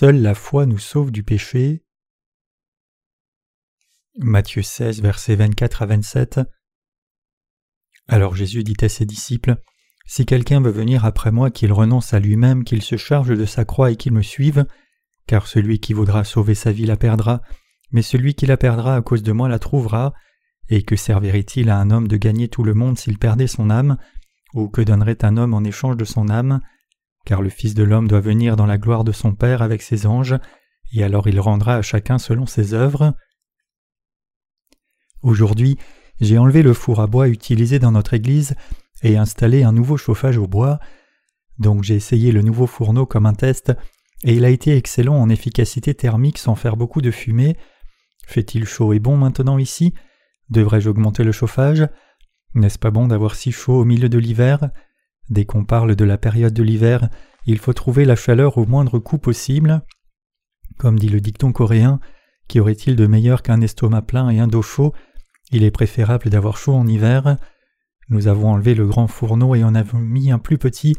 Seule la foi nous sauve du péché. Matthieu 16, versets 24 à 27. Alors Jésus dit à ses disciples Si quelqu'un veut venir après moi, qu'il renonce à lui-même, qu'il se charge de sa croix et qu'il me suive, car celui qui voudra sauver sa vie la perdra, mais celui qui la perdra à cause de moi la trouvera. Et que servirait-il à un homme de gagner tout le monde s'il perdait son âme? Ou que donnerait un homme en échange de son âme? Car le Fils de l'homme doit venir dans la gloire de son Père avec ses anges, et alors il rendra à chacun selon ses œuvres. Aujourd'hui, j'ai enlevé le four à bois utilisé dans notre église et installé un nouveau chauffage au bois. Donc j'ai essayé le nouveau fourneau comme un test, et il a été excellent en efficacité thermique sans faire beaucoup de fumée. Fait-il chaud et bon maintenant ici? Devrais-je augmenter le chauffage? N'est-ce pas bon d'avoir si chaud au milieu de l'hiver? Dès qu'on parle de la période de l'hiver, il faut trouver la chaleur au moindre coût possible. Comme dit le dicton coréen, qu'y aurait-il de meilleur qu'un estomac plein et un dos chaud? Il est préférable d'avoir chaud en hiver. Nous avons enlevé le grand fourneau et en avons mis un plus petit,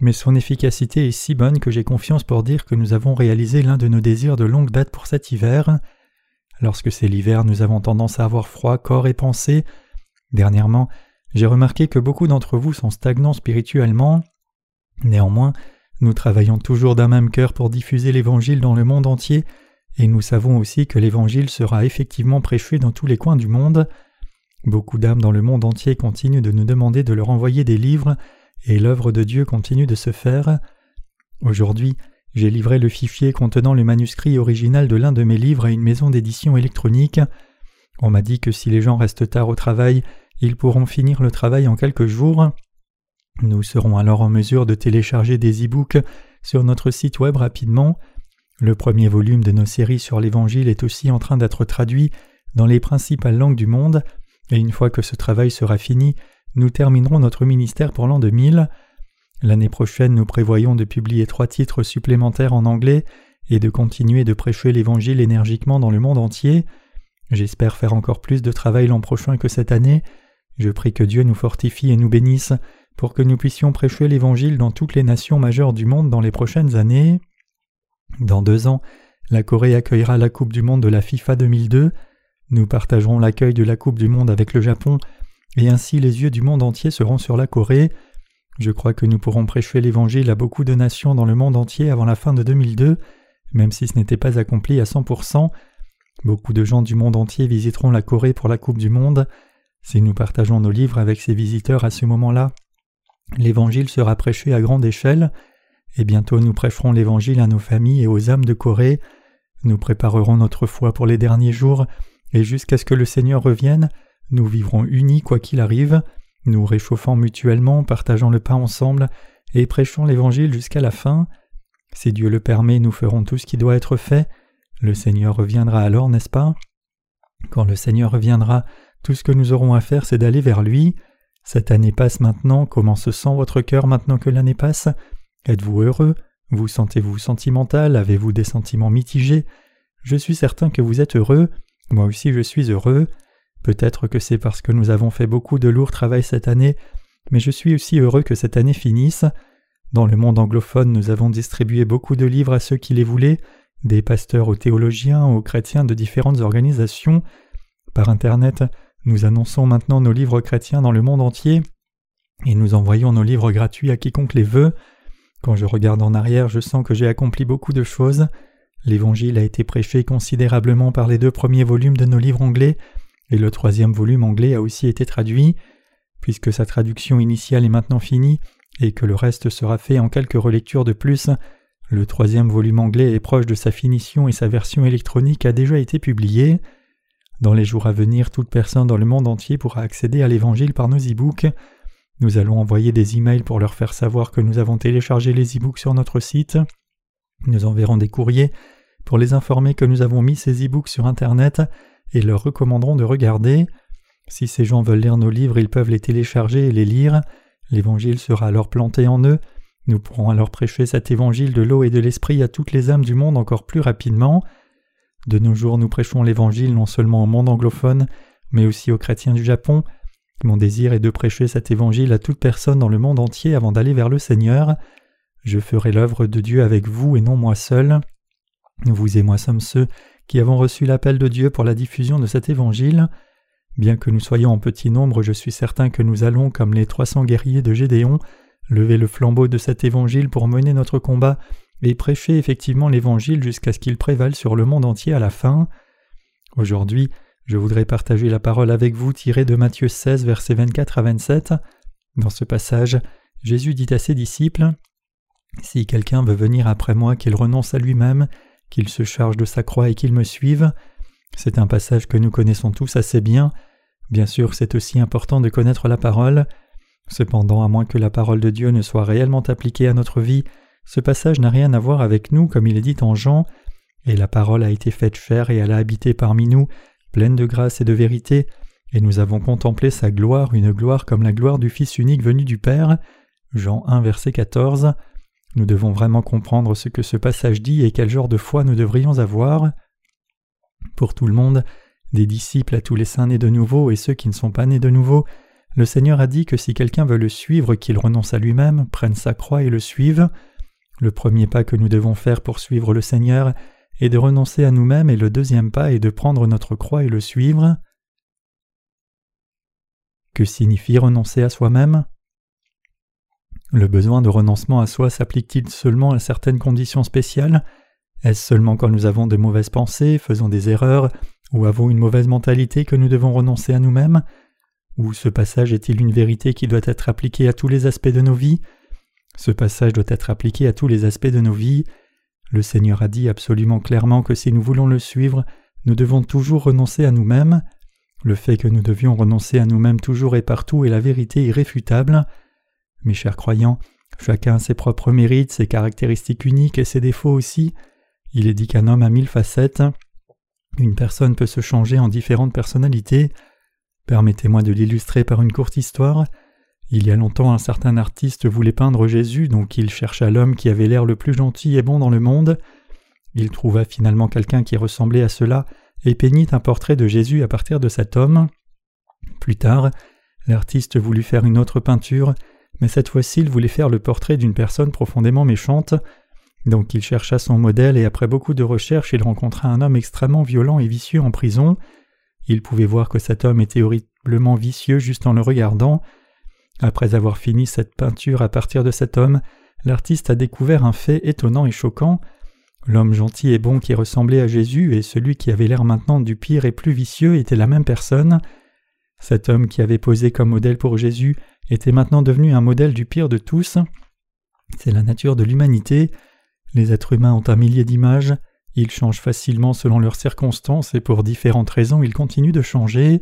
mais son efficacité est si bonne que j'ai confiance pour dire que nous avons réalisé l'un de nos désirs de longue date pour cet hiver. Lorsque c'est l'hiver, nous avons tendance à avoir froid corps et pensée. Dernièrement, j'ai remarqué que beaucoup d'entre vous sont stagnants spirituellement. Néanmoins, nous travaillons toujours d'un même cœur pour diffuser l'Évangile dans le monde entier, et nous savons aussi que l'Évangile sera effectivement prêché dans tous les coins du monde. Beaucoup d'âmes dans le monde entier continuent de nous demander de leur envoyer des livres, et l'œuvre de Dieu continue de se faire. Aujourd'hui, j'ai livré le fichier contenant le manuscrit original de l'un de mes livres à une maison d'édition électronique. On m'a dit que si les gens restent tard au travail, ils pourront finir le travail en quelques jours. Nous serons alors en mesure de télécharger des e-books sur notre site web rapidement. Le premier volume de nos séries sur l'Évangile est aussi en train d'être traduit dans les principales langues du monde, et une fois que ce travail sera fini, nous terminerons notre ministère pour l'an 2000. L'année prochaine, nous prévoyons de publier trois titres supplémentaires en anglais et de continuer de prêcher l'Évangile énergiquement dans le monde entier. J'espère faire encore plus de travail l'an prochain que cette année. Je prie que Dieu nous fortifie et nous bénisse pour que nous puissions prêcher l'Évangile dans toutes les nations majeures du monde dans les prochaines années. Dans deux ans, la Corée accueillera la Coupe du Monde de la FIFA 2002. Nous partagerons l'accueil de la Coupe du Monde avec le Japon, et ainsi les yeux du monde entier seront sur la Corée. Je crois que nous pourrons prêcher l'Évangile à beaucoup de nations dans le monde entier avant la fin de 2002, même si ce n'était pas accompli à 100%. Beaucoup de gens du monde entier visiteront la Corée pour la Coupe du Monde. Si nous partageons nos livres avec ces visiteurs à ce moment-là, l'Évangile sera prêché à grande échelle, et bientôt nous prêcherons l'Évangile à nos familles et aux âmes de Corée. Nous préparerons notre foi pour les derniers jours, et jusqu'à ce que le Seigneur revienne, nous vivrons unis quoi qu'il arrive, nous réchauffant mutuellement, partageant le pain ensemble, et prêchons l'Évangile jusqu'à la fin. Si Dieu le permet, nous ferons tout ce qui doit être fait. Le Seigneur reviendra alors, n'est-ce pas? Quand le Seigneur reviendra, tout ce que nous aurons à faire, c'est d'aller vers lui. Cette année passe maintenant, comment se sent votre cœur maintenant que l'année passe? Êtes-vous heureux? Vous sentez-vous sentimental? Avez-vous des sentiments mitigés? Je suis certain que vous êtes heureux, moi aussi je suis heureux. Peut-être que c'est parce que nous avons fait beaucoup de lourd travail cette année, mais je suis aussi heureux que cette année finisse. Dans le monde anglophone, nous avons distribué beaucoup de livres à ceux qui les voulaient, des pasteurs aux théologiens, aux chrétiens de différentes organisations. Par Internet, nous annonçons maintenant nos livres chrétiens dans le monde entier et nous envoyons nos livres gratuits à quiconque les veut. Quand je regarde en arrière, je sens que j'ai accompli beaucoup de choses. L'Évangile a été prêché considérablement par les deux premiers volumes de nos livres anglais, et le troisième volume anglais a aussi été traduit. Puisque sa traduction initiale est maintenant finie, et que le reste sera fait en quelques relectures de plus, le troisième volume anglais est proche de sa finition et sa version électronique a déjà été publiée. Dans les jours à venir, toute personne dans le monde entier pourra accéder à l'Évangile par nos e-books. Nous allons envoyer des emails pour leur faire savoir que nous avons téléchargé les e-books sur notre site. Nous enverrons des courriers pour les informer que nous avons mis ces e-books sur Internet et leur recommanderons de regarder. Si ces gens veulent lire nos livres, ils peuvent les télécharger et les lire. L'Évangile sera alors planté en eux. Nous pourrons alors prêcher cet Évangile de l'eau et de l'Esprit à toutes les âmes du monde encore plus rapidement. De nos jours, nous prêchons l'Évangile non seulement au monde anglophone, mais aussi aux chrétiens du Japon. Mon désir est de prêcher cet Évangile à toute personne dans le monde entier avant d'aller vers le Seigneur. Je ferai l'œuvre de Dieu avec vous et non moi seul. Vous et moi sommes ceux qui avons reçu l'appel de Dieu pour la diffusion de cet évangile. Bien que nous soyons en petit nombre, je suis certain que nous allons, comme les trois cents guerriers de Gédéon, lever le flambeau de cet évangile pour mener notre combat et prêcher effectivement l'évangile jusqu'à ce qu'il prévale sur le monde entier à la fin. Aujourd'hui, je voudrais partager la parole avec vous tirée de Matthieu 16, versets 24 à 27. Dans ce passage, Jésus dit à ses disciples Si quelqu'un veut venir après moi, qu'il renonce à lui-même, qu'il se charge de sa croix et qu'il me suive. C'est un passage que nous connaissons tous assez bien. Bien sûr, c'est aussi important de connaître la parole. Cependant, à moins que la parole de Dieu ne soit réellement appliquée à notre vie, ce passage n'a rien à voir avec nous comme il est dit en Jean, et la parole a été faite chair et elle a habité parmi nous, pleine de grâce et de vérité, et nous avons contemplé sa gloire, une gloire comme la gloire du Fils unique venu du Père. Jean 1 verset 14. Nous devons vraiment comprendre ce que ce passage dit et quel genre de foi nous devrions avoir. Pour tout le monde, des disciples à tous les saints nés de nouveau et ceux qui ne sont pas nés de nouveau, le Seigneur a dit que si quelqu'un veut le suivre, qu'il renonce à lui-même, prenne sa croix et le suive. Le premier pas que nous devons faire pour suivre le Seigneur est de renoncer à nous-mêmes et le deuxième pas est de prendre notre croix et le suivre. Que signifie renoncer à soi-même? Le besoin de renoncement à soi s'applique-t-il seulement à certaines conditions spéciales? Est-ce seulement quand nous avons de mauvaises pensées, faisons des erreurs, ou avons une mauvaise mentalité que nous devons renoncer à nous-mêmes? Ou ce passage est-il une vérité qui doit être appliquée à tous les aspects de nos vies? Ce passage doit être appliqué à tous les aspects de nos vies. Le Seigneur a dit absolument clairement que si nous voulons le suivre, nous devons toujours renoncer à nous-mêmes. Le fait que nous devions renoncer à nous-mêmes toujours et partout est la vérité irréfutable. Mes chers croyants, chacun a ses propres mérites, ses caractéristiques uniques et ses défauts aussi. Il est dit qu'un homme a mille facettes. Une personne peut se changer en différentes personnalités. Permettez-moi de l'illustrer par une courte histoire. Il y a longtemps, un certain artiste voulait peindre Jésus, donc il chercha l'homme qui avait l'air le plus gentil et bon dans le monde. Il trouva finalement quelqu'un qui ressemblait à cela et peignit un portrait de Jésus à partir de cet homme. Plus tard, l'artiste voulut faire une autre peinture, mais cette fois-ci il voulait faire le portrait d'une personne profondément méchante. Donc il chercha son modèle et après beaucoup de recherches il rencontra un homme extrêmement violent et vicieux en prison. Il pouvait voir que cet homme était horriblement vicieux juste en le regardant. Après avoir fini cette peinture à partir de cet homme, l'artiste a découvert un fait étonnant et choquant. L'homme gentil et bon qui ressemblait à Jésus et celui qui avait l'air maintenant du pire et plus vicieux étaient la même personne. Cet homme qui avait posé comme modèle pour Jésus était maintenant devenu un modèle du pire de tous. C'est la nature de l'humanité. Les êtres humains ont un millier d'images, ils changent facilement selon leurs circonstances et pour différentes raisons ils continuent de changer.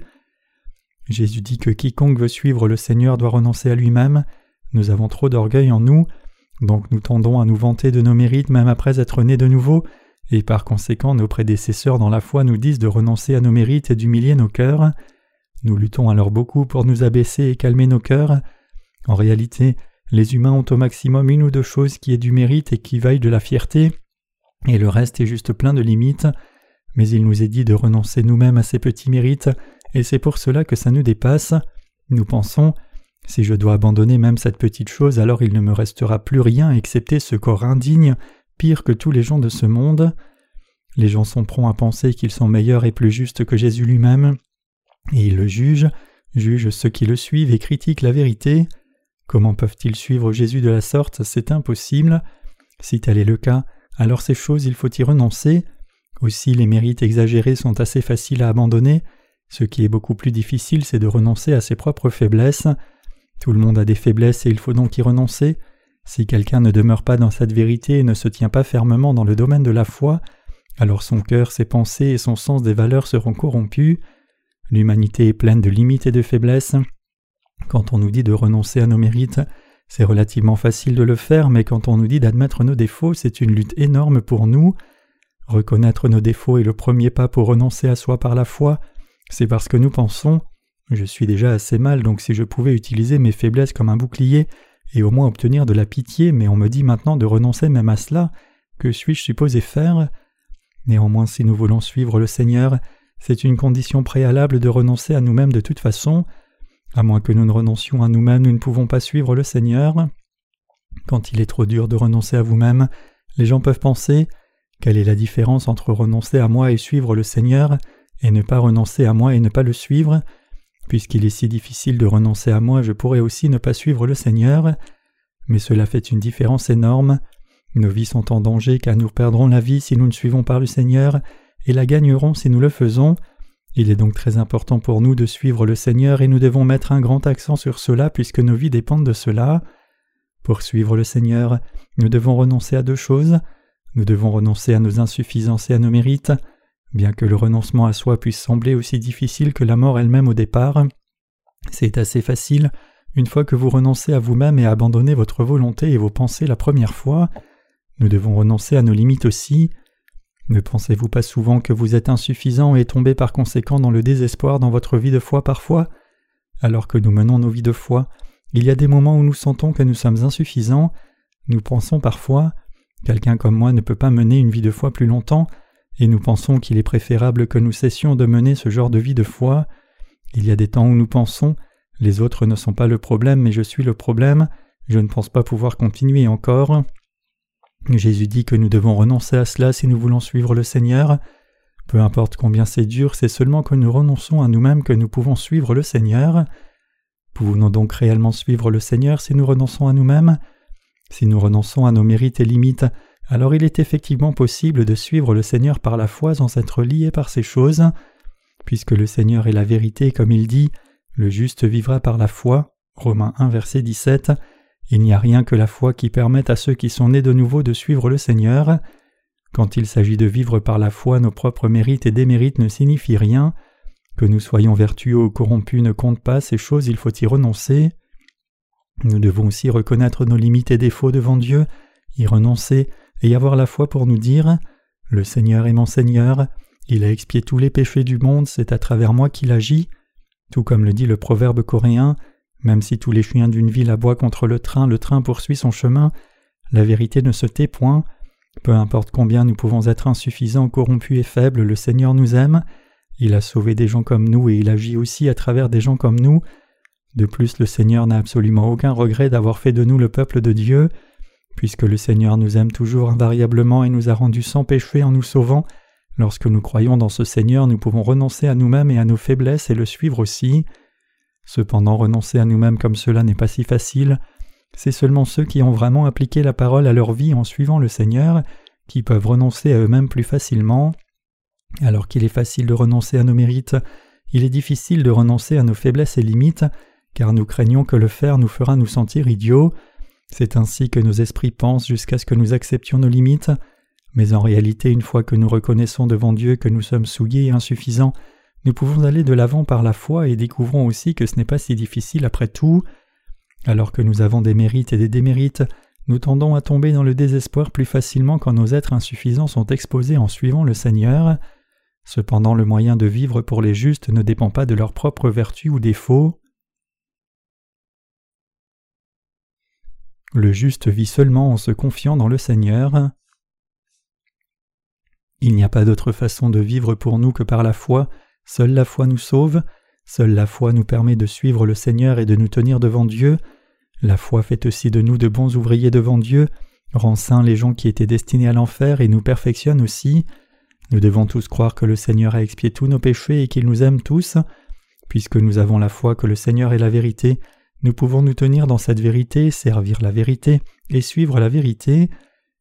Jésus dit que quiconque veut suivre le Seigneur doit renoncer à lui-même. Nous avons trop d'orgueil en nous, donc nous tendons à nous vanter de nos mérites même après être nés de nouveau, et par conséquent nos prédécesseurs dans la foi nous disent de renoncer à nos mérites et d'humilier nos cœurs. Nous luttons alors beaucoup pour nous abaisser et calmer nos cœurs. En réalité, les humains ont au maximum une ou deux choses qui aient du mérite et qui vaillent de la fierté, et le reste est juste plein de limites. Mais il nous est dit de renoncer nous-mêmes à ces petits mérites, et c'est pour cela que ça nous dépasse. Nous pensons si je dois abandonner même cette petite chose, alors il ne me restera plus rien excepté ce corps indigne, pire que tous les gens de ce monde. Les gens sont prompts à penser qu'ils sont meilleurs et plus justes que Jésus lui-même, et ils le jugent, jugent ceux qui le suivent et critiquent la vérité. Comment peuvent-ils suivre Jésus de la sorte? C'est impossible. Si tel est le cas, alors ces choses il faut y renoncer. Aussi les mérites exagérés sont assez faciles à abandonner. Ce qui est beaucoup plus difficile, c'est de renoncer à ses propres faiblesses. Tout le monde a des faiblesses et il faut donc y renoncer. Si quelqu'un ne demeure pas dans cette vérité et ne se tient pas fermement dans le domaine de la foi, alors son cœur, ses pensées et son sens des valeurs seront corrompus. L'humanité est pleine de limites et de faiblesses. Quand on nous dit de renoncer à nos mérites, c'est relativement facile de le faire, mais quand on nous dit d'admettre nos défauts, c'est une lutte énorme pour nous. Reconnaître nos défauts est le premier pas pour renoncer à soi par la foi. C'est parce que nous pensons Je suis déjà assez mal, donc si je pouvais utiliser mes faiblesses comme un bouclier et au moins obtenir de la pitié, mais on me dit maintenant de renoncer même à cela, que suis-je supposé faire? Néanmoins, si nous voulons suivre le Seigneur, c'est une condition préalable de renoncer à nous-mêmes de toute façon. À moins que nous ne renoncions à nous-mêmes, nous ne pouvons pas suivre le Seigneur. Quand il est trop dur de renoncer à vous-même, les gens peuvent penser Quelle est la différence entre renoncer à moi et suivre le Seigneur? Et ne pas renoncer à moi et ne pas le suivre Puisqu'il est si difficile de renoncer à moi, je pourrais aussi ne pas suivre le Seigneur. Mais cela fait une différence énorme. Nos vies sont en danger car nous perdrons la vie si nous ne suivons pas le Seigneur et la gagnerons si nous le faisons. Il est donc très important pour nous de suivre le Seigneur et nous devons mettre un grand accent sur cela puisque nos vies dépendent de cela. Pour suivre le Seigneur, nous devons renoncer à deux choses. Nous devons renoncer à nos insuffisances et à nos mérites. Bien que le renoncement à soi puisse sembler aussi difficile que la mort elle-même au départ, c'est assez facile une fois que vous renoncez à vous-même et abandonnez votre volonté et vos pensées la première fois. Nous devons renoncer à nos limites aussi. Ne pensez-vous pas souvent que vous êtes insuffisant et tombez par conséquent dans le désespoir dans votre vie de foi parfois? Alors que nous menons nos vies de foi, il y a des moments où nous sentons que nous sommes insuffisants. Nous pensons parfois Quelqu'un comme moi ne peut pas mener une vie de foi plus longtemps, et nous pensons qu'il est préférable que nous cessions de mener ce genre de vie de foi. Il y a des temps où nous pensons Les autres ne sont pas le problème, mais je suis le problème, je ne pense pas pouvoir continuer encore. Jésus dit que nous devons renoncer à cela si nous voulons suivre le Seigneur. Peu importe combien c'est dur, c'est seulement que nous renonçons à nous-mêmes que nous pouvons suivre le Seigneur. Pouvons-nous donc réellement suivre le Seigneur si nous renonçons à nous-mêmes? Si nous renonçons à nos mérites et limites, alors il est effectivement possible de suivre le Seigneur par la foi sans être lié par ces choses. Puisque le Seigneur est la vérité, comme il dit, le juste vivra par la foi. Romains 1, verset 17. Il n'y a rien que la foi qui permette à ceux qui sont nés de nouveau de suivre le Seigneur. Quand il s'agit de vivre par la foi, nos propres mérites et démérites ne signifient rien. Que nous soyons vertueux ou corrompus ne compte pas, ces choses il faut y renoncer. Nous devons aussi reconnaître nos limites et défauts devant Dieu, y renoncer et avoir la foi pour nous dire Le Seigneur est mon Seigneur, il a expié tous les péchés du monde, c'est à travers moi qu'il agit. Tout comme le dit le proverbe coréen, même si tous les chiens d'une ville aboient contre le train, le train poursuit son chemin, la vérité ne se tait point. Peu importe combien nous pouvons être insuffisants, corrompus et faibles, le Seigneur nous aime. Il a sauvé des gens comme nous et il agit aussi à travers des gens comme nous. De plus, le Seigneur n'a absolument aucun regret d'avoir fait de nous le peuple de Dieu. Puisque le Seigneur nous aime toujours invariablement et nous a rendus sans péché en nous sauvant, lorsque nous croyons dans ce Seigneur, nous pouvons renoncer à nous-mêmes et à nos faiblesses et le suivre aussi. Cependant, renoncer à nous-mêmes comme cela n'est pas si facile. C'est seulement ceux qui ont vraiment appliqué la parole à leur vie en suivant le Seigneur qui peuvent renoncer à eux-mêmes plus facilement. Alors qu'il est facile de renoncer à nos mérites, il est difficile de renoncer à nos faiblesses et limites, car nous craignons que le faire nous fera nous sentir idiots. C'est ainsi que nos esprits pensent jusqu'à ce que nous acceptions nos limites, mais en réalité, une fois que nous reconnaissons devant Dieu que nous sommes souillés et insuffisants, nous pouvons aller de l'avant par la foi et découvrons aussi que ce n'est pas si difficile après tout. Alors que nous avons des mérites et des démérites, nous tendons à tomber dans le désespoir plus facilement quand nos êtres insuffisants sont exposés en suivant le Seigneur. Cependant le moyen de vivre pour les justes ne dépend pas de leurs propres vertus ou défauts. Le juste vit seulement en se confiant dans le Seigneur. Il n'y a pas d'autre façon de vivre pour nous que par la foi, Seule la foi nous sauve, seule la foi nous permet de suivre le Seigneur et de nous tenir devant Dieu. La foi fait aussi de nous de bons ouvriers devant Dieu, rend saints les gens qui étaient destinés à l'enfer et nous perfectionne aussi. Nous devons tous croire que le Seigneur a expié tous nos péchés et qu'il nous aime tous. Puisque nous avons la foi que le Seigneur est la vérité, nous pouvons nous tenir dans cette vérité, servir la vérité et suivre la vérité.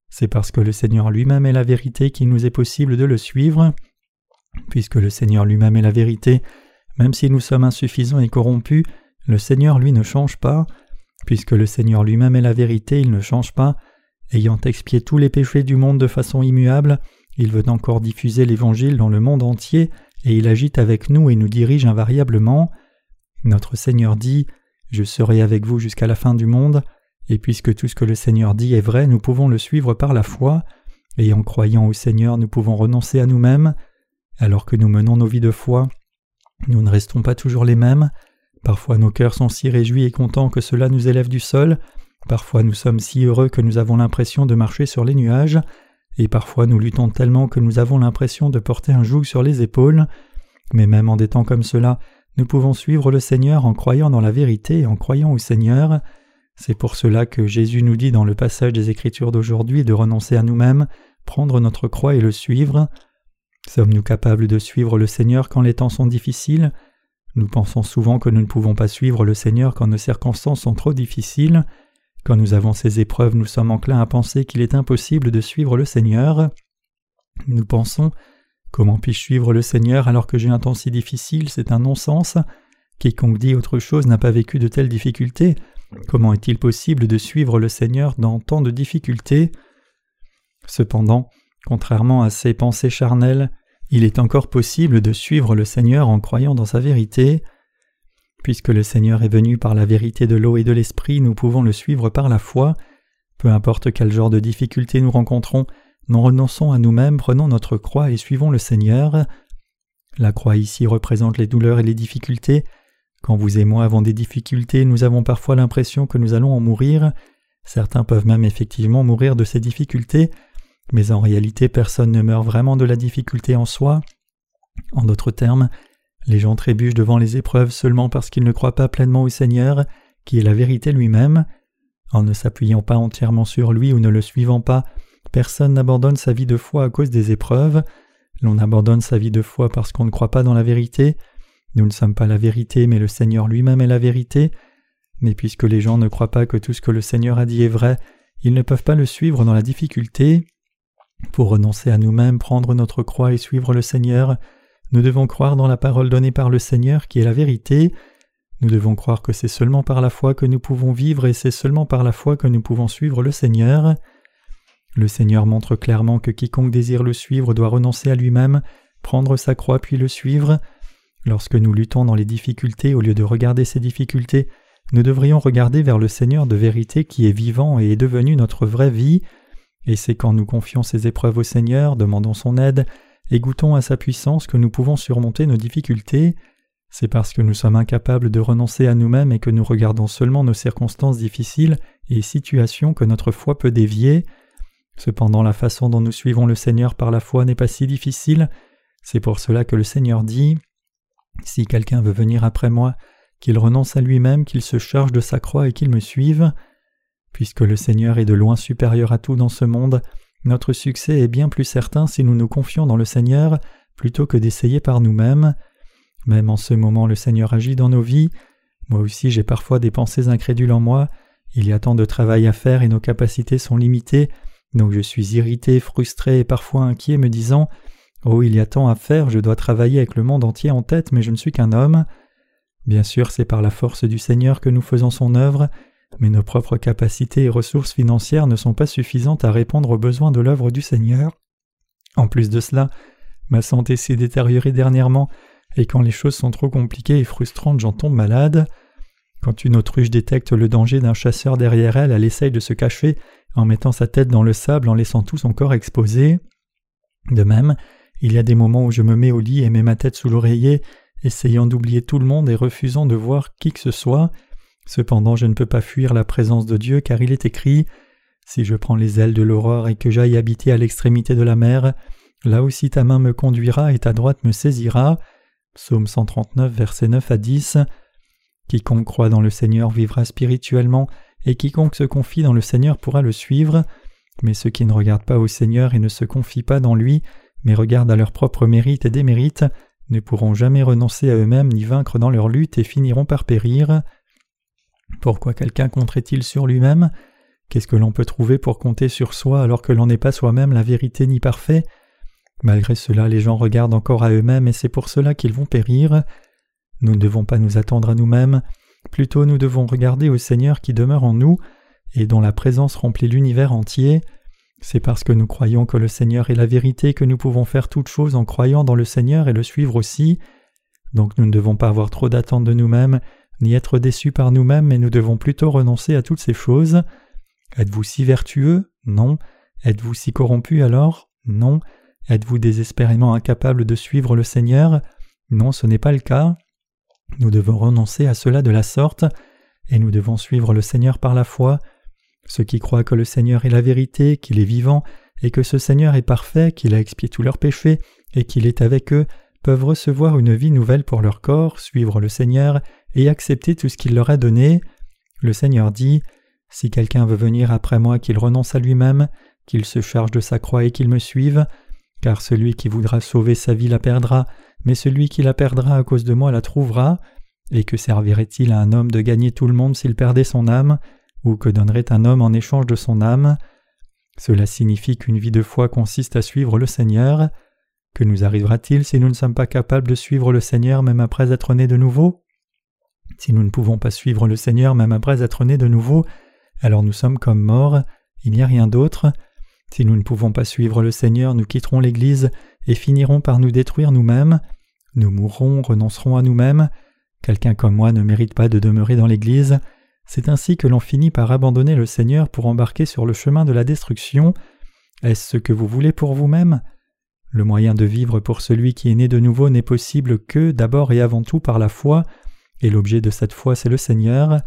C'est parce que le Seigneur lui-même est la vérité qu'il nous est possible de le suivre. Puisque le Seigneur lui-même est la vérité, même si nous sommes insuffisants et corrompus, le Seigneur lui ne change pas. Puisque le Seigneur lui-même est la vérité, il ne change pas. Ayant expié tous les péchés du monde de façon immuable, il veut encore diffuser l'Évangile dans le monde entier, et il agite avec nous et nous dirige invariablement. Notre Seigneur dit Je serai avec vous jusqu'à la fin du monde, et puisque tout ce que le Seigneur dit est vrai, nous pouvons le suivre par la foi, et en croyant au Seigneur nous pouvons renoncer à nous-mêmes, alors que nous menons nos vies de foi, nous ne restons pas toujours les mêmes. Parfois nos cœurs sont si réjouis et contents que cela nous élève du sol, parfois nous sommes si heureux que nous avons l'impression de marcher sur les nuages, et parfois nous luttons tellement que nous avons l'impression de porter un joug sur les épaules. Mais même en des temps comme cela, nous pouvons suivre le Seigneur en croyant dans la vérité et en croyant au Seigneur. C'est pour cela que Jésus nous dit dans le passage des Écritures d'aujourd'hui de renoncer à nous-mêmes prendre notre croix et le suivre Sommes-nous capables de suivre le Seigneur quand les temps sont difficiles? Nous pensons souvent que nous ne pouvons pas suivre le Seigneur quand nos circonstances sont trop difficiles. Quand nous avons ces épreuves, nous sommes enclins à penser qu'il est impossible de suivre le Seigneur. Nous pensons Comment puis-je suivre le Seigneur alors que j'ai un temps si difficile? C'est un non-sens. Quiconque dit autre chose n'a pas vécu de telles difficultés. Comment est-il possible de suivre le Seigneur dans tant de difficultés? Cependant, contrairement à ces pensées charnelles, il est encore possible de suivre le Seigneur en croyant dans sa vérité. Puisque le Seigneur est venu par la vérité de l'eau et de l'esprit, nous pouvons le suivre par la foi. Peu importe quel genre de difficultés nous rencontrons, nous renonçons à nous-mêmes, prenons notre croix et suivons le Seigneur. La croix ici représente les douleurs et les difficultés. Quand vous et moi avons des difficultés, nous avons parfois l'impression que nous allons en mourir. Certains peuvent même effectivement mourir de ces difficultés, mais en réalité personne ne meurt vraiment de la difficulté en soi. En d'autres termes, les gens trébuchent devant les épreuves seulement parce qu'ils ne croient pas pleinement au Seigneur, qui est la vérité lui-même. En ne s'appuyant pas entièrement sur lui ou ne le suivant pas, Personne n'abandonne sa vie de foi à cause des épreuves. L'on abandonne sa vie de foi parce qu'on ne croit pas dans la vérité. Nous ne sommes pas la vérité, mais le Seigneur lui-même est la vérité. Mais puisque les gens ne croient pas que tout ce que le Seigneur a dit est vrai, ils ne peuvent pas le suivre dans la difficulté. Pour renoncer à nous-mêmes, prendre notre croix et suivre le Seigneur, nous devons croire dans la parole donnée par le Seigneur qui est la vérité. Nous devons croire que c'est seulement par la foi que nous pouvons vivre et c'est seulement par la foi que nous pouvons suivre le Seigneur. Le Seigneur montre clairement que quiconque désire le suivre doit renoncer à lui-même, prendre sa croix puis le suivre. Lorsque nous luttons dans les difficultés, au lieu de regarder ces difficultés, nous devrions regarder vers le Seigneur de vérité qui est vivant et est devenu notre vraie vie. Et c'est quand nous confions ces épreuves au Seigneur, demandons son aide, et goûtons à sa puissance que nous pouvons surmonter nos difficultés. C'est parce que nous sommes incapables de renoncer à nous-mêmes et que nous regardons seulement nos circonstances difficiles et situations que notre foi peut dévier. Cependant la façon dont nous suivons le Seigneur par la foi n'est pas si difficile, c'est pour cela que le Seigneur dit Si quelqu'un veut venir après moi, qu'il renonce à lui-même, qu'il se charge de sa croix et qu'il me suive. Puisque le Seigneur est de loin supérieur à tout dans ce monde, notre succès est bien plus certain si nous nous confions dans le Seigneur plutôt que d'essayer par nous-mêmes. Même en ce moment le Seigneur agit dans nos vies. Moi aussi j'ai parfois des pensées incrédules en moi, il y a tant de travail à faire et nos capacités sont limitées, donc je suis irrité, frustré et parfois inquiet, me disant Oh, il y a tant à faire, je dois travailler avec le monde entier en tête, mais je ne suis qu'un homme. Bien sûr, c'est par la force du Seigneur que nous faisons son œuvre, mais nos propres capacités et ressources financières ne sont pas suffisantes à répondre aux besoins de l'œuvre du Seigneur. En plus de cela, ma santé s'est détériorée dernièrement, et quand les choses sont trop compliquées et frustrantes, j'en tombe malade. Quand une autruche détecte le danger d'un chasseur derrière elle, elle essaye de se cacher en mettant sa tête dans le sable en laissant tout son corps exposé. De même, il y a des moments où je me mets au lit et mets ma tête sous l'oreiller, essayant d'oublier tout le monde et refusant de voir qui que ce soit. Cependant, je ne peux pas fuir la présence de Dieu car il est écrit Si je prends les ailes de l'aurore et que j'aille habiter à l'extrémité de la mer, là aussi ta main me conduira et ta droite me saisira. Psaume 139, versets 9 à 10. Quiconque croit dans le Seigneur vivra spirituellement et quiconque se confie dans le Seigneur pourra le suivre, mais ceux qui ne regardent pas au Seigneur et ne se confient pas dans lui, mais regardent à leurs propres mérites et démérites, ne pourront jamais renoncer à eux-mêmes ni vaincre dans leur lutte et finiront par périr. Pourquoi quelqu'un compterait-il sur lui-même? Qu'est-ce que l'on peut trouver pour compter sur soi alors que l'on n'est pas soi-même la vérité ni parfait? Malgré cela, les gens regardent encore à eux-mêmes et c'est pour cela qu'ils vont périr. Nous ne devons pas nous attendre à nous-mêmes, Plutôt nous devons regarder au Seigneur qui demeure en nous et dont la présence remplit l'univers entier. C'est parce que nous croyons que le Seigneur est la vérité que nous pouvons faire toutes choses en croyant dans le Seigneur et le suivre aussi. Donc nous ne devons pas avoir trop d'attentes de nous-mêmes, ni être déçus par nous-mêmes, mais nous devons plutôt renoncer à toutes ces choses. Êtes-vous si vertueux? Non. Êtes-vous si corrompu alors? Non. Êtes-vous désespérément incapable de suivre le Seigneur? Non, ce n'est pas le cas. Nous devons renoncer à cela de la sorte, et nous devons suivre le Seigneur par la foi. Ceux qui croient que le Seigneur est la vérité, qu'il est vivant, et que ce Seigneur est parfait, qu'il a expié tous leurs péchés, et qu'il est avec eux, peuvent recevoir une vie nouvelle pour leur corps, suivre le Seigneur, et accepter tout ce qu'il leur a donné. Le Seigneur dit Si quelqu'un veut venir après moi qu'il renonce à lui-même, qu'il se charge de sa croix et qu'il me suive, car celui qui voudra sauver sa vie la perdra, mais celui qui la perdra à cause de moi la trouvera. Et que servirait-il à un homme de gagner tout le monde s'il perdait son âme, ou que donnerait un homme en échange de son âme? Cela signifie qu'une vie de foi consiste à suivre le Seigneur. Que nous arrivera-t-il si nous ne sommes pas capables de suivre le Seigneur même après être nés de nouveau? Si nous ne pouvons pas suivre le Seigneur même après être nés de nouveau, alors nous sommes comme morts, il n'y a rien d'autre. Si nous ne pouvons pas suivre le Seigneur, nous quitterons l'Église et finirons par nous détruire nous-mêmes. Nous mourrons, renoncerons à nous-mêmes. Quelqu'un comme moi ne mérite pas de demeurer dans l'Église. C'est ainsi que l'on finit par abandonner le Seigneur pour embarquer sur le chemin de la destruction. Est-ce ce que vous voulez pour vous-même? Le moyen de vivre pour celui qui est né de nouveau n'est possible que d'abord et avant tout par la foi, et l'objet de cette foi c'est le Seigneur.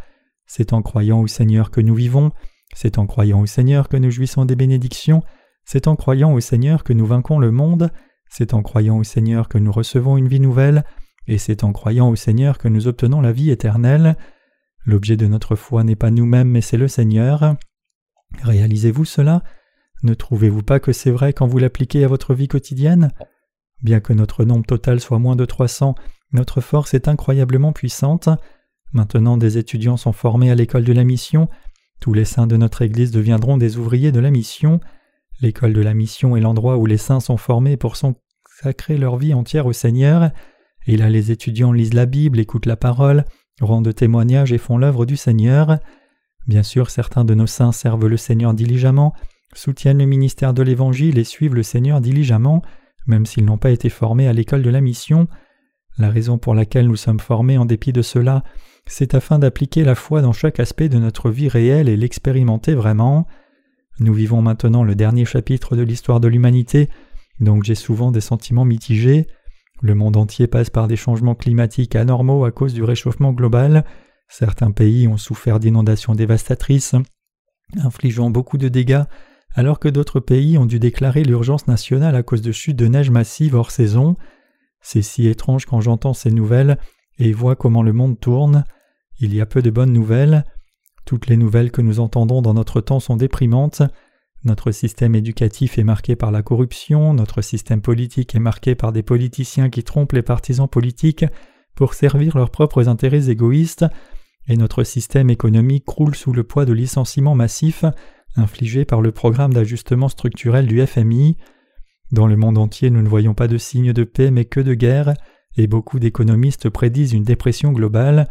C'est en croyant au Seigneur que nous vivons, c'est en croyant au Seigneur que nous jouissons des bénédictions, c'est en croyant au Seigneur que nous vainquons le monde, c'est en croyant au Seigneur que nous recevons une vie nouvelle, et c'est en croyant au Seigneur que nous obtenons la vie éternelle. L'objet de notre foi n'est pas nous-mêmes, mais c'est le Seigneur. Réalisez-vous cela? Ne trouvez-vous pas que c'est vrai quand vous l'appliquez à votre vie quotidienne? Bien que notre nombre total soit moins de 300, notre force est incroyablement puissante. Maintenant des étudiants sont formés à l'école de la mission, tous les saints de notre Église deviendront des ouvriers de la mission. L'école de la mission est l'endroit où les saints sont formés pour consacrer leur vie entière au Seigneur, et là les étudiants lisent la Bible, écoutent la parole, rendent témoignage et font l'œuvre du Seigneur. Bien sûr, certains de nos saints servent le Seigneur diligemment, soutiennent le ministère de l'Évangile et suivent le Seigneur diligemment, même s'ils n'ont pas été formés à l'école de la mission. La raison pour laquelle nous sommes formés en dépit de cela, c'est afin d'appliquer la foi dans chaque aspect de notre vie réelle et l'expérimenter vraiment. Nous vivons maintenant le dernier chapitre de l'histoire de l'humanité, donc j'ai souvent des sentiments mitigés. Le monde entier passe par des changements climatiques anormaux à cause du réchauffement global. Certains pays ont souffert d'inondations dévastatrices, infligeant beaucoup de dégâts, alors que d'autres pays ont dû déclarer l'urgence nationale à cause de chutes de neige massives hors saison. C'est si étrange quand j'entends ces nouvelles et vois comment le monde tourne. Il y a peu de bonnes nouvelles. Toutes les nouvelles que nous entendons dans notre temps sont déprimantes. Notre système éducatif est marqué par la corruption, notre système politique est marqué par des politiciens qui trompent les partisans politiques pour servir leurs propres intérêts égoïstes, et notre système économique croule sous le poids de licenciements massifs infligés par le programme d'ajustement structurel du FMI. Dans le monde entier, nous ne voyons pas de signes de paix mais que de guerre, et beaucoup d'économistes prédisent une dépression globale.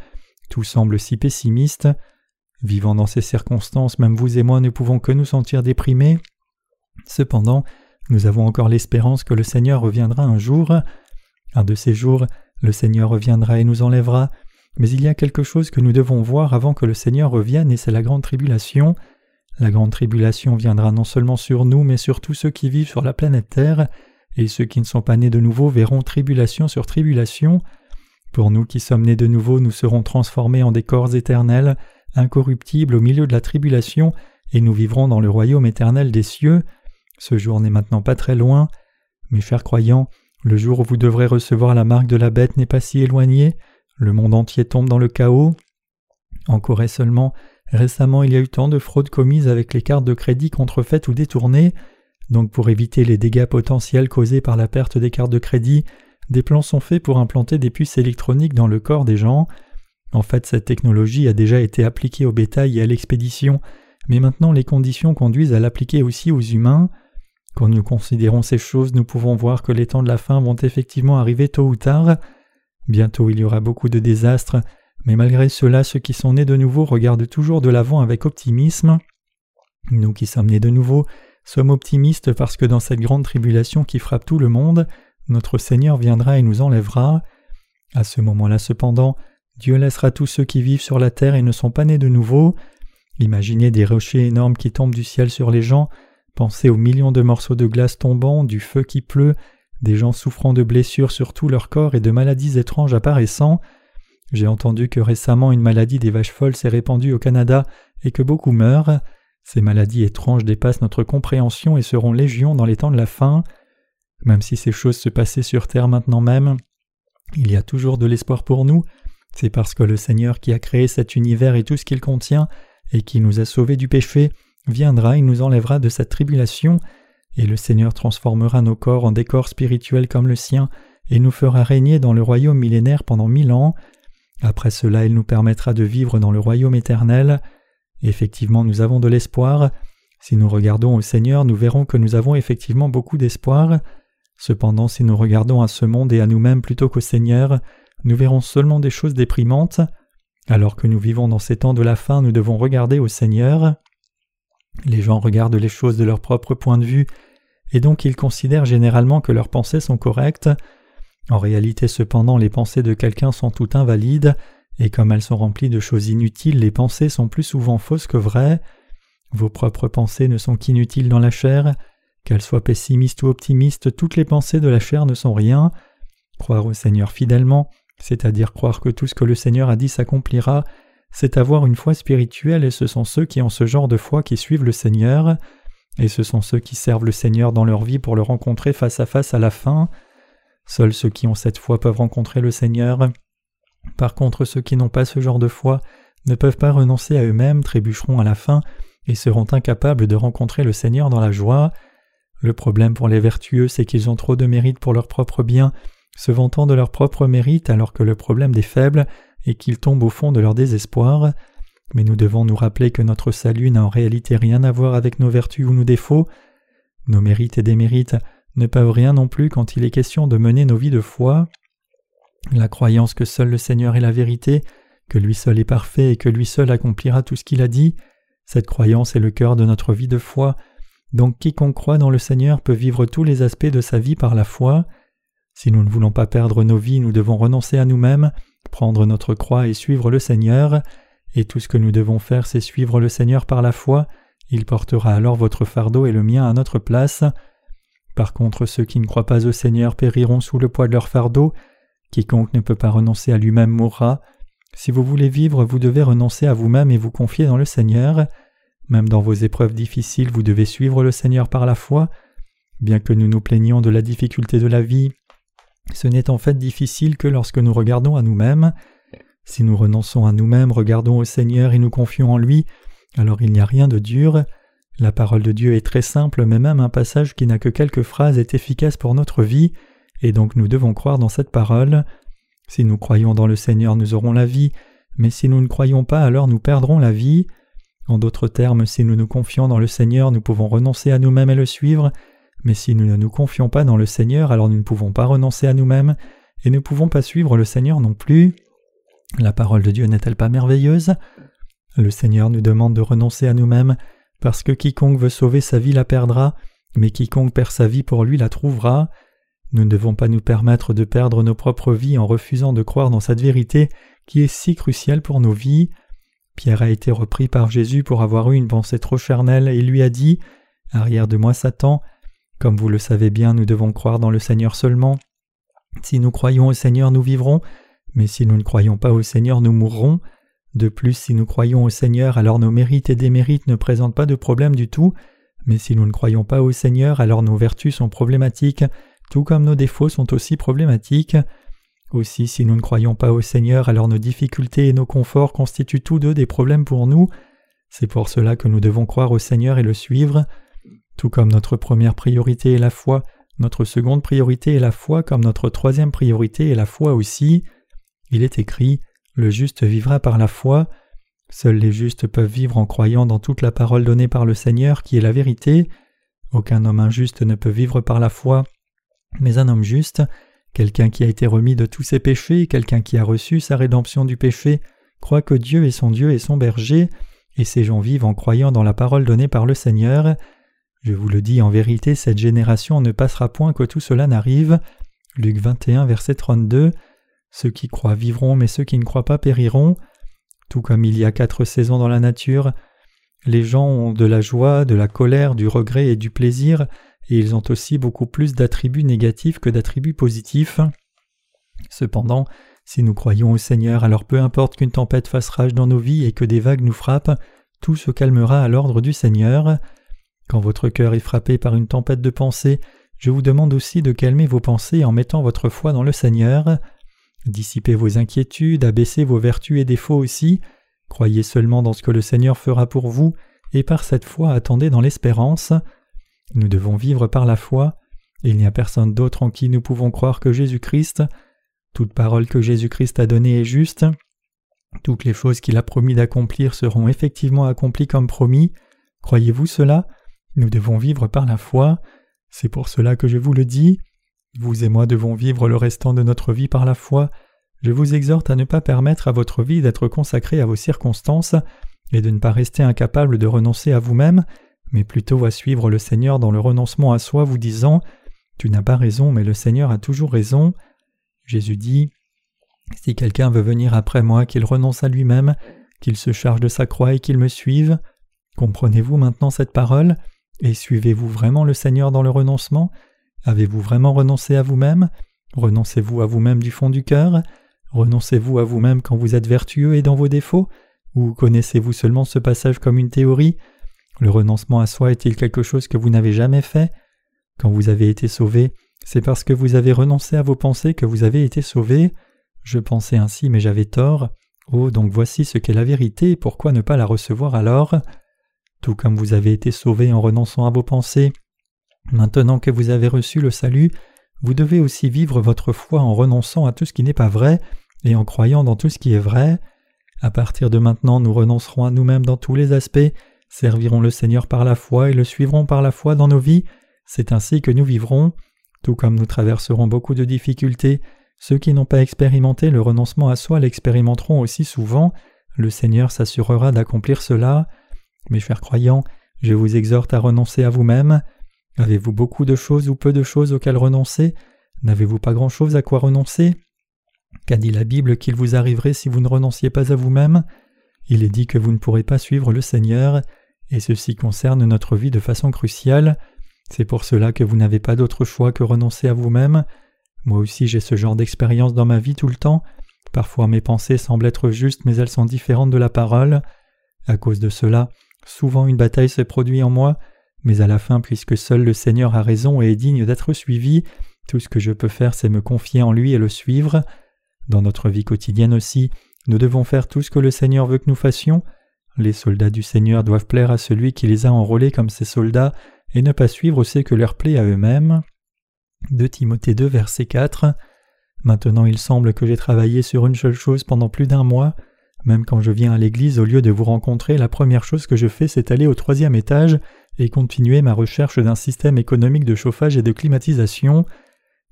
Tout semble si pessimiste. Vivant dans ces circonstances, même vous et moi ne pouvons que nous sentir déprimés. Cependant, nous avons encore l'espérance que le Seigneur reviendra un jour. Un de ces jours, le Seigneur reviendra et nous enlèvera, mais il y a quelque chose que nous devons voir avant que le Seigneur revienne et c'est la grande tribulation. La grande tribulation viendra non seulement sur nous, mais sur tous ceux qui vivent sur la planète Terre, et ceux qui ne sont pas nés de nouveau verront tribulation sur tribulation. Pour nous qui sommes nés de nouveau, nous serons transformés en des corps éternels, incorruptibles au milieu de la tribulation, et nous vivrons dans le royaume éternel des cieux. Ce jour n'est maintenant pas très loin. Mes chers croyants, le jour où vous devrez recevoir la marque de la bête n'est pas si éloigné, le monde entier tombe dans le chaos. En Corée seulement, récemment il y a eu tant de fraudes commises avec les cartes de crédit contrefaites ou détournées, donc pour éviter les dégâts potentiels causés par la perte des cartes de crédit, des plans sont faits pour implanter des puces électroniques dans le corps des gens. En fait, cette technologie a déjà été appliquée au bétail et à l'expédition, mais maintenant les conditions conduisent à l'appliquer aussi aux humains. Quand nous considérons ces choses, nous pouvons voir que les temps de la fin vont effectivement arriver tôt ou tard. Bientôt il y aura beaucoup de désastres, mais malgré cela, ceux qui sont nés de nouveau regardent toujours de l'avant avec optimisme. Nous qui sommes nés de nouveau sommes optimistes parce que dans cette grande tribulation qui frappe tout le monde, notre Seigneur viendra et nous enlèvera. À ce moment-là cependant, Dieu laissera tous ceux qui vivent sur la terre et ne sont pas nés de nouveau. Imaginez des rochers énormes qui tombent du ciel sur les gens, pensez aux millions de morceaux de glace tombant, du feu qui pleut, des gens souffrant de blessures sur tout leur corps et de maladies étranges apparaissant. J'ai entendu que récemment une maladie des vaches folles s'est répandue au Canada et que beaucoup meurent. Ces maladies étranges dépassent notre compréhension et seront légion dans les temps de la fin. Même si ces choses se passaient sur terre maintenant même, il y a toujours de l'espoir pour nous. C'est parce que le Seigneur qui a créé cet univers et tout ce qu'il contient, et qui nous a sauvés du péché, viendra, il nous enlèvera de cette tribulation, et le Seigneur transformera nos corps en des corps spirituels comme le sien, et nous fera régner dans le royaume millénaire pendant mille ans. Après cela, il nous permettra de vivre dans le royaume éternel. Effectivement, nous avons de l'espoir. Si nous regardons au Seigneur, nous verrons que nous avons effectivement beaucoup d'espoir. Cependant, si nous regardons à ce monde et à nous-mêmes plutôt qu'au Seigneur, nous verrons seulement des choses déprimantes. Alors que nous vivons dans ces temps de la fin, nous devons regarder au Seigneur. Les gens regardent les choses de leur propre point de vue, et donc ils considèrent généralement que leurs pensées sont correctes. En réalité cependant les pensées de quelqu'un sont toutes invalides, et comme elles sont remplies de choses inutiles, les pensées sont plus souvent fausses que vraies. Vos propres pensées ne sont qu'inutiles dans la chair. Qu'elles soient pessimistes ou optimistes, toutes les pensées de la chair ne sont rien. Croire au Seigneur fidèlement, c'est-à-dire croire que tout ce que le Seigneur a dit s'accomplira, c'est avoir une foi spirituelle et ce sont ceux qui ont ce genre de foi qui suivent le Seigneur, et ce sont ceux qui servent le Seigneur dans leur vie pour le rencontrer face à face à la fin. Seuls ceux qui ont cette foi peuvent rencontrer le Seigneur. Par contre, ceux qui n'ont pas ce genre de foi ne peuvent pas renoncer à eux-mêmes, trébucheront à la fin et seront incapables de rencontrer le Seigneur dans la joie. Le problème pour les vertueux, c'est qu'ils ont trop de mérite pour leur propre bien, se vantant de leur propre mérite, alors que le problème des faibles est qu'ils tombent au fond de leur désespoir. Mais nous devons nous rappeler que notre salut n'a en réalité rien à voir avec nos vertus ou nos défauts. Nos mérites et démérites ne peuvent rien non plus quand il est question de mener nos vies de foi. La croyance que seul le Seigneur est la vérité, que lui seul est parfait et que lui seul accomplira tout ce qu'il a dit, cette croyance est le cœur de notre vie de foi, donc quiconque croit dans le Seigneur peut vivre tous les aspects de sa vie par la foi. Si nous ne voulons pas perdre nos vies, nous devons renoncer à nous-mêmes, prendre notre croix et suivre le Seigneur, et tout ce que nous devons faire c'est suivre le Seigneur par la foi, il portera alors votre fardeau et le mien à notre place. Par contre, ceux qui ne croient pas au Seigneur périront sous le poids de leur fardeau. Quiconque ne peut pas renoncer à lui-même mourra. Si vous voulez vivre, vous devez renoncer à vous-même et vous confier dans le Seigneur. Même dans vos épreuves difficiles, vous devez suivre le Seigneur par la foi. Bien que nous nous plaignions de la difficulté de la vie, ce n'est en fait difficile que lorsque nous regardons à nous-mêmes. Si nous renonçons à nous-mêmes, regardons au Seigneur et nous confions en lui, alors il n'y a rien de dur. La parole de Dieu est très simple, mais même un passage qui n'a que quelques phrases est efficace pour notre vie, et donc nous devons croire dans cette parole. Si nous croyons dans le Seigneur, nous aurons la vie, mais si nous ne croyons pas, alors nous perdrons la vie. En d'autres termes, si nous nous confions dans le Seigneur, nous pouvons renoncer à nous-mêmes et le suivre, mais si nous ne nous confions pas dans le Seigneur, alors nous ne pouvons pas renoncer à nous-mêmes, et ne pouvons pas suivre le Seigneur non plus. La parole de Dieu n'est-elle pas merveilleuse? Le Seigneur nous demande de renoncer à nous-mêmes, parce que quiconque veut sauver sa vie la perdra, mais quiconque perd sa vie pour lui la trouvera. Nous ne devons pas nous permettre de perdre nos propres vies en refusant de croire dans cette vérité qui est si cruciale pour nos vies. Pierre a été repris par Jésus pour avoir eu une pensée trop charnelle et lui a dit Arrière de moi Satan. Comme vous le savez bien, nous devons croire dans le Seigneur seulement. Si nous croyons au Seigneur, nous vivrons, mais si nous ne croyons pas au Seigneur, nous mourrons. De plus, si nous croyons au Seigneur, alors nos mérites et démérites ne présentent pas de problème du tout, mais si nous ne croyons pas au Seigneur, alors nos vertus sont problématiques, tout comme nos défauts sont aussi problématiques. Aussi, si nous ne croyons pas au Seigneur, alors nos difficultés et nos conforts constituent tous deux des problèmes pour nous. C'est pour cela que nous devons croire au Seigneur et le suivre. Tout comme notre première priorité est la foi, notre seconde priorité est la foi, comme notre troisième priorité est la foi aussi. Il est écrit le juste vivra par la foi. Seuls les justes peuvent vivre en croyant dans toute la parole donnée par le Seigneur qui est la vérité. Aucun homme injuste ne peut vivre par la foi, mais un homme juste, quelqu'un qui a été remis de tous ses péchés, quelqu'un qui a reçu sa rédemption du péché, croit que Dieu est son Dieu et son berger, et ces gens vivent en croyant dans la parole donnée par le Seigneur. Je vous le dis en vérité, cette génération ne passera point que tout cela n'arrive. Luc 21, verset 32. Ceux qui croient vivront, mais ceux qui ne croient pas périront. Tout comme il y a quatre saisons dans la nature, les gens ont de la joie, de la colère, du regret et du plaisir, et ils ont aussi beaucoup plus d'attributs négatifs que d'attributs positifs. Cependant, si nous croyons au Seigneur, alors peu importe qu'une tempête fasse rage dans nos vies et que des vagues nous frappent, tout se calmera à l'ordre du Seigneur. Quand votre cœur est frappé par une tempête de pensée, je vous demande aussi de calmer vos pensées en mettant votre foi dans le Seigneur. Dissipez vos inquiétudes, abaissez vos vertus et défauts aussi, croyez seulement dans ce que le Seigneur fera pour vous, et par cette foi attendez dans l'espérance. Nous devons vivre par la foi. Il n'y a personne d'autre en qui nous pouvons croire que Jésus-Christ. Toute parole que Jésus-Christ a donnée est juste. Toutes les choses qu'il a promis d'accomplir seront effectivement accomplies comme promis. Croyez-vous cela? Nous devons vivre par la foi. C'est pour cela que je vous le dis. Vous et moi devons vivre le restant de notre vie par la foi. Je vous exhorte à ne pas permettre à votre vie d'être consacrée à vos circonstances et de ne pas rester incapable de renoncer à vous-même, mais plutôt à suivre le Seigneur dans le renoncement à soi, vous disant Tu n'as pas raison, mais le Seigneur a toujours raison. Jésus dit Si quelqu'un veut venir après moi, qu'il renonce à lui-même, qu'il se charge de sa croix et qu'il me suive. Comprenez-vous maintenant cette parole? Et suivez-vous vraiment le Seigneur dans le renoncement? Avez-vous vraiment renoncé à vous-même? Renoncez-vous à vous-même du fond du cœur? Renoncez-vous à vous-même quand vous êtes vertueux et dans vos défauts? Ou connaissez-vous seulement ce passage comme une théorie? Le renoncement à soi est-il quelque chose que vous n'avez jamais fait? Quand vous avez été sauvé, c'est parce que vous avez renoncé à vos pensées que vous avez été sauvé. Je pensais ainsi mais j'avais tort. Oh, donc voici ce qu'est la vérité, pourquoi ne pas la recevoir alors? Tout comme vous avez été sauvé en renonçant à vos pensées, maintenant que vous avez reçu le salut, vous devez aussi vivre votre foi en renonçant à tout ce qui n'est pas vrai et en croyant dans tout ce qui est vrai. À partir de maintenant, nous renoncerons à nous-mêmes dans tous les aspects, servirons le Seigneur par la foi et le suivrons par la foi dans nos vies. C'est ainsi que nous vivrons. Tout comme nous traverserons beaucoup de difficultés, ceux qui n'ont pas expérimenté le renoncement à soi l'expérimenteront aussi souvent. Le Seigneur s'assurera d'accomplir cela. Mes chers croyants, je vous exhorte à renoncer à vous-même. Avez-vous beaucoup de choses ou peu de choses auxquelles renoncer? N'avez-vous pas grand-chose à quoi renoncer? Qu'a dit la Bible qu'il vous arriverait si vous ne renonciez pas à vous-même? Il est dit que vous ne pourrez pas suivre le Seigneur, et ceci concerne notre vie de façon cruciale. C'est pour cela que vous n'avez pas d'autre choix que renoncer à vous-même. Moi aussi j'ai ce genre d'expérience dans ma vie tout le temps. Parfois mes pensées semblent être justes mais elles sont différentes de la parole. À cause de cela, souvent une bataille se produit en moi, mais à la fin, puisque seul le Seigneur a raison et est digne d'être suivi, tout ce que je peux faire, c'est me confier en lui et le suivre. Dans notre vie quotidienne aussi, nous devons faire tout ce que le Seigneur veut que nous fassions. Les soldats du Seigneur doivent plaire à celui qui les a enrôlés comme ses soldats et ne pas suivre ce que leur plaît à eux-mêmes. De Timothée 2, verset 4. Maintenant il semble que j'ai travaillé sur une seule chose pendant plus d'un mois. Même quand je viens à l'église, au lieu de vous rencontrer, la première chose que je fais, c'est aller au troisième étage et continuer ma recherche d'un système économique de chauffage et de climatisation.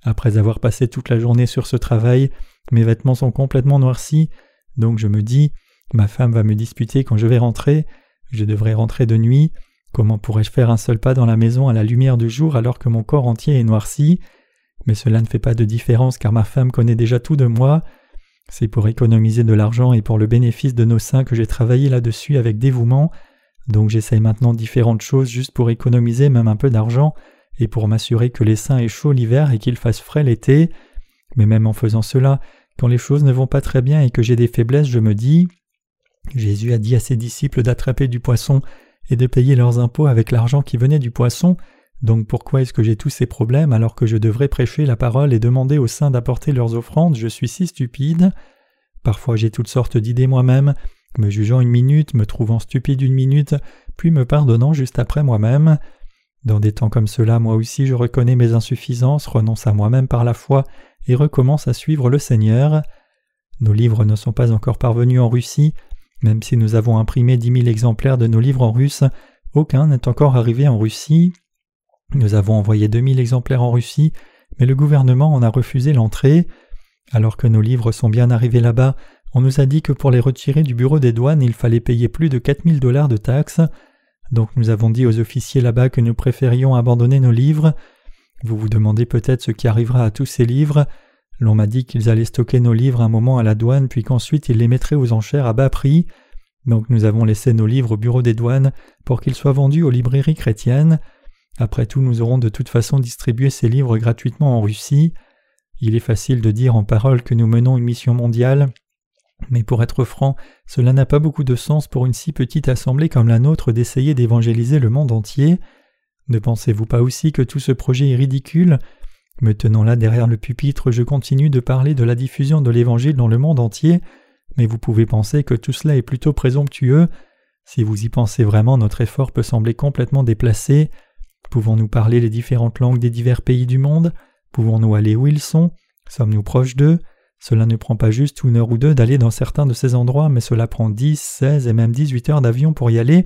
Après avoir passé toute la journée sur ce travail, mes vêtements sont complètement noircis, donc je me dis, ma femme va me disputer quand je vais rentrer, je devrais rentrer de nuit, comment pourrais-je faire un seul pas dans la maison à la lumière du jour alors que mon corps entier est noirci? Mais cela ne fait pas de différence car ma femme connaît déjà tout de moi. C'est pour économiser de l'argent et pour le bénéfice de nos saints que j'ai travaillé là-dessus avec dévouement, donc j'essaye maintenant différentes choses juste pour économiser même un peu d'argent et pour m'assurer que les saints aient chaud l'hiver et qu'ils fassent frais l'été. Mais même en faisant cela, quand les choses ne vont pas très bien et que j'ai des faiblesses, je me dis Jésus a dit à ses disciples d'attraper du poisson et de payer leurs impôts avec l'argent qui venait du poisson, donc pourquoi est-ce que j'ai tous ces problèmes alors que je devrais prêcher la parole et demander aux saints d'apporter leurs offrandes? Je suis si stupide. Parfois j'ai toutes sortes d'idées moi-même, me jugeant une minute, me trouvant stupide une minute, puis me pardonnant juste après moi-même. Dans des temps comme cela, moi aussi je reconnais mes insuffisances, renonce à moi-même par la foi et recommence à suivre le Seigneur. Nos livres ne sont pas encore parvenus en Russie, même si nous avons imprimé dix mille exemplaires de nos livres en russe, aucun n'est encore arrivé en Russie. Nous avons envoyé deux mille exemplaires en Russie, mais le gouvernement en a refusé l'entrée. Alors que nos livres sont bien arrivés là-bas, on nous a dit que pour les retirer du bureau des douanes, il fallait payer plus de 4000 dollars de taxes. Donc nous avons dit aux officiers là-bas que nous préférions abandonner nos livres. Vous vous demandez peut-être ce qui arrivera à tous ces livres. L'on m'a dit qu'ils allaient stocker nos livres un moment à la douane, puis qu'ensuite ils les mettraient aux enchères à bas prix. Donc nous avons laissé nos livres au bureau des douanes pour qu'ils soient vendus aux librairies chrétiennes. Après tout, nous aurons de toute façon distribué ces livres gratuitement en Russie. Il est facile de dire en parole que nous menons une mission mondiale, mais pour être franc, cela n'a pas beaucoup de sens pour une si petite assemblée comme la nôtre d'essayer d'évangéliser le monde entier. Ne pensez-vous pas aussi que tout ce projet est ridicule? Me tenant là derrière le pupitre, je continue de parler de la diffusion de l'Évangile dans le monde entier, mais vous pouvez penser que tout cela est plutôt présomptueux. Si vous y pensez vraiment, notre effort peut sembler complètement déplacé. Pouvons-nous parler les différentes langues des divers pays du monde? Pouvons-nous aller où ils sont? Sommes-nous proches d'eux? Cela ne prend pas juste une heure ou deux d'aller dans certains de ces endroits, mais cela prend dix, seize et même dix-huit heures d'avion pour y aller.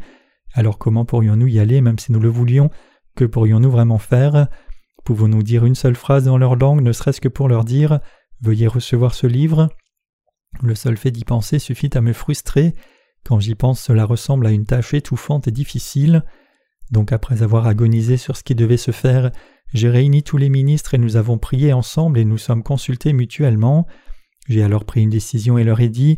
Alors comment pourrions-nous y aller même si nous le voulions? Que pourrions-nous vraiment faire? Pouvons-nous dire une seule phrase dans leur langue, ne serait-ce que pour leur dire Veuillez recevoir ce livre Le seul fait d'y penser suffit à me frustrer. Quand j'y pense, cela ressemble à une tâche étouffante et difficile. Donc après avoir agonisé sur ce qui devait se faire, j'ai réuni tous les ministres et nous avons prié ensemble et nous sommes consultés mutuellement. J'ai alors pris une décision et leur ai dit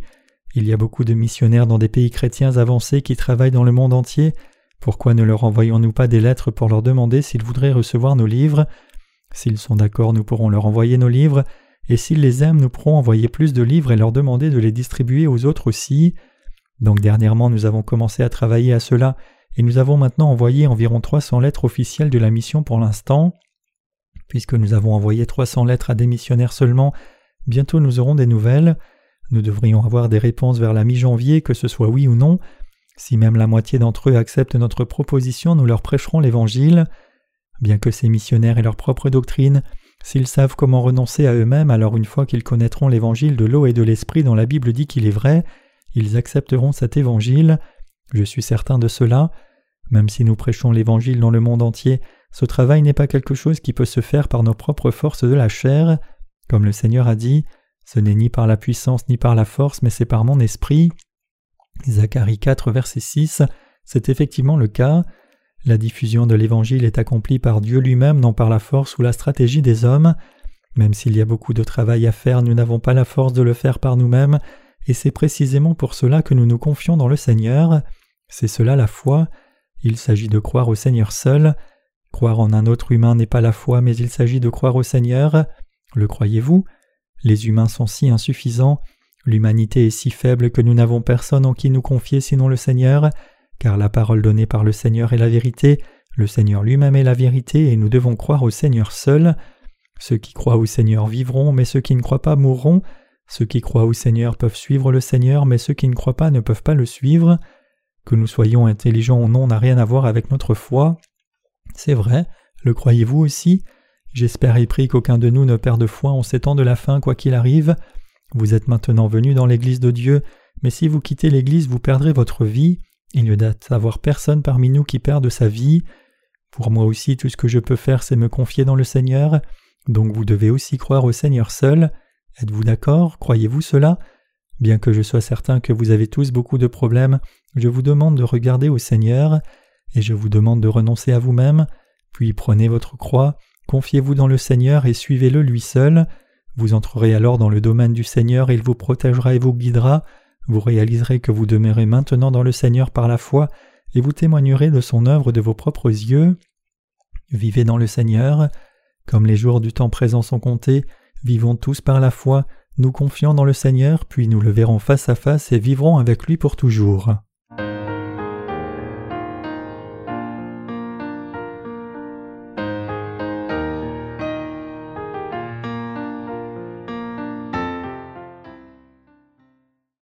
Il y a beaucoup de missionnaires dans des pays chrétiens avancés qui travaillent dans le monde entier. Pourquoi ne leur envoyons-nous pas des lettres pour leur demander s'ils voudraient recevoir nos livres? S'ils sont d'accord, nous pourrons leur envoyer nos livres, et s'ils les aiment, nous pourrons envoyer plus de livres et leur demander de les distribuer aux autres aussi. Donc dernièrement, nous avons commencé à travailler à cela, et nous avons maintenant envoyé environ 300 lettres officielles de la mission pour l'instant. Puisque nous avons envoyé 300 lettres à des missionnaires seulement, bientôt nous aurons des nouvelles. Nous devrions avoir des réponses vers la mi-janvier, que ce soit oui ou non. Si même la moitié d'entre eux acceptent notre proposition, nous leur prêcherons l'Évangile. Bien que ces missionnaires aient leur propre doctrine, s'ils savent comment renoncer à eux-mêmes, alors une fois qu'ils connaîtront l'Évangile de l'eau et de l'Esprit dont la Bible dit qu'il est vrai, ils accepteront cet évangile. Je suis certain de cela. Même si nous prêchons l'évangile dans le monde entier, ce travail n'est pas quelque chose qui peut se faire par nos propres forces de la chair. Comme le Seigneur a dit, ce n'est ni par la puissance ni par la force, mais c'est par mon esprit. Zacharie 4, verset 6, c'est effectivement le cas. La diffusion de l'Évangile est accomplie par Dieu lui-même, non par la force ou la stratégie des hommes. Même s'il y a beaucoup de travail à faire, nous n'avons pas la force de le faire par nous-mêmes, et c'est précisément pour cela que nous nous confions dans le Seigneur. C'est cela la foi. Il s'agit de croire au Seigneur seul. Croire en un autre humain n'est pas la foi, mais il s'agit de croire au Seigneur. Le croyez-vous? Les humains sont si insuffisants, l'humanité est si faible que nous n'avons personne en qui nous confier sinon le Seigneur, car la parole donnée par le Seigneur est la vérité, le Seigneur lui-même est la vérité, et nous devons croire au Seigneur seul. Ceux qui croient au Seigneur vivront, mais ceux qui ne croient pas mourront. Ceux qui croient au Seigneur peuvent suivre le Seigneur, mais ceux qui ne croient pas ne peuvent pas le suivre. Que nous soyons intelligents ou non n'a rien à voir avec notre foi. C'est vrai, le croyez-vous aussi? J'espère et prie qu'aucun de nous ne perde foi en ces temps de la fin, quoi qu'il arrive. Vous êtes maintenant venus dans l'Église de Dieu, mais si vous quittez l'Église, vous perdrez votre vie. Il ne doit avoir personne parmi nous qui perde sa vie. Pour moi aussi, tout ce que je peux faire, c'est me confier dans le Seigneur. Donc vous devez aussi croire au Seigneur seul. Êtes-vous d'accord? Croyez-vous cela? Bien que je sois certain que vous avez tous beaucoup de problèmes, je vous demande de regarder au Seigneur, et je vous demande de renoncer à vous-même, puis prenez votre croix, confiez-vous dans le Seigneur et suivez-le lui seul. Vous entrerez alors dans le domaine du Seigneur il vous protégera et vous guidera. Vous réaliserez que vous demeurez maintenant dans le Seigneur par la foi et vous témoignerez de son œuvre de vos propres yeux. Vivez dans le Seigneur. Comme les jours du temps présent sont comptés, Vivons tous par la foi, nous confiant dans le Seigneur, puis nous le verrons face à face et vivrons avec lui pour toujours.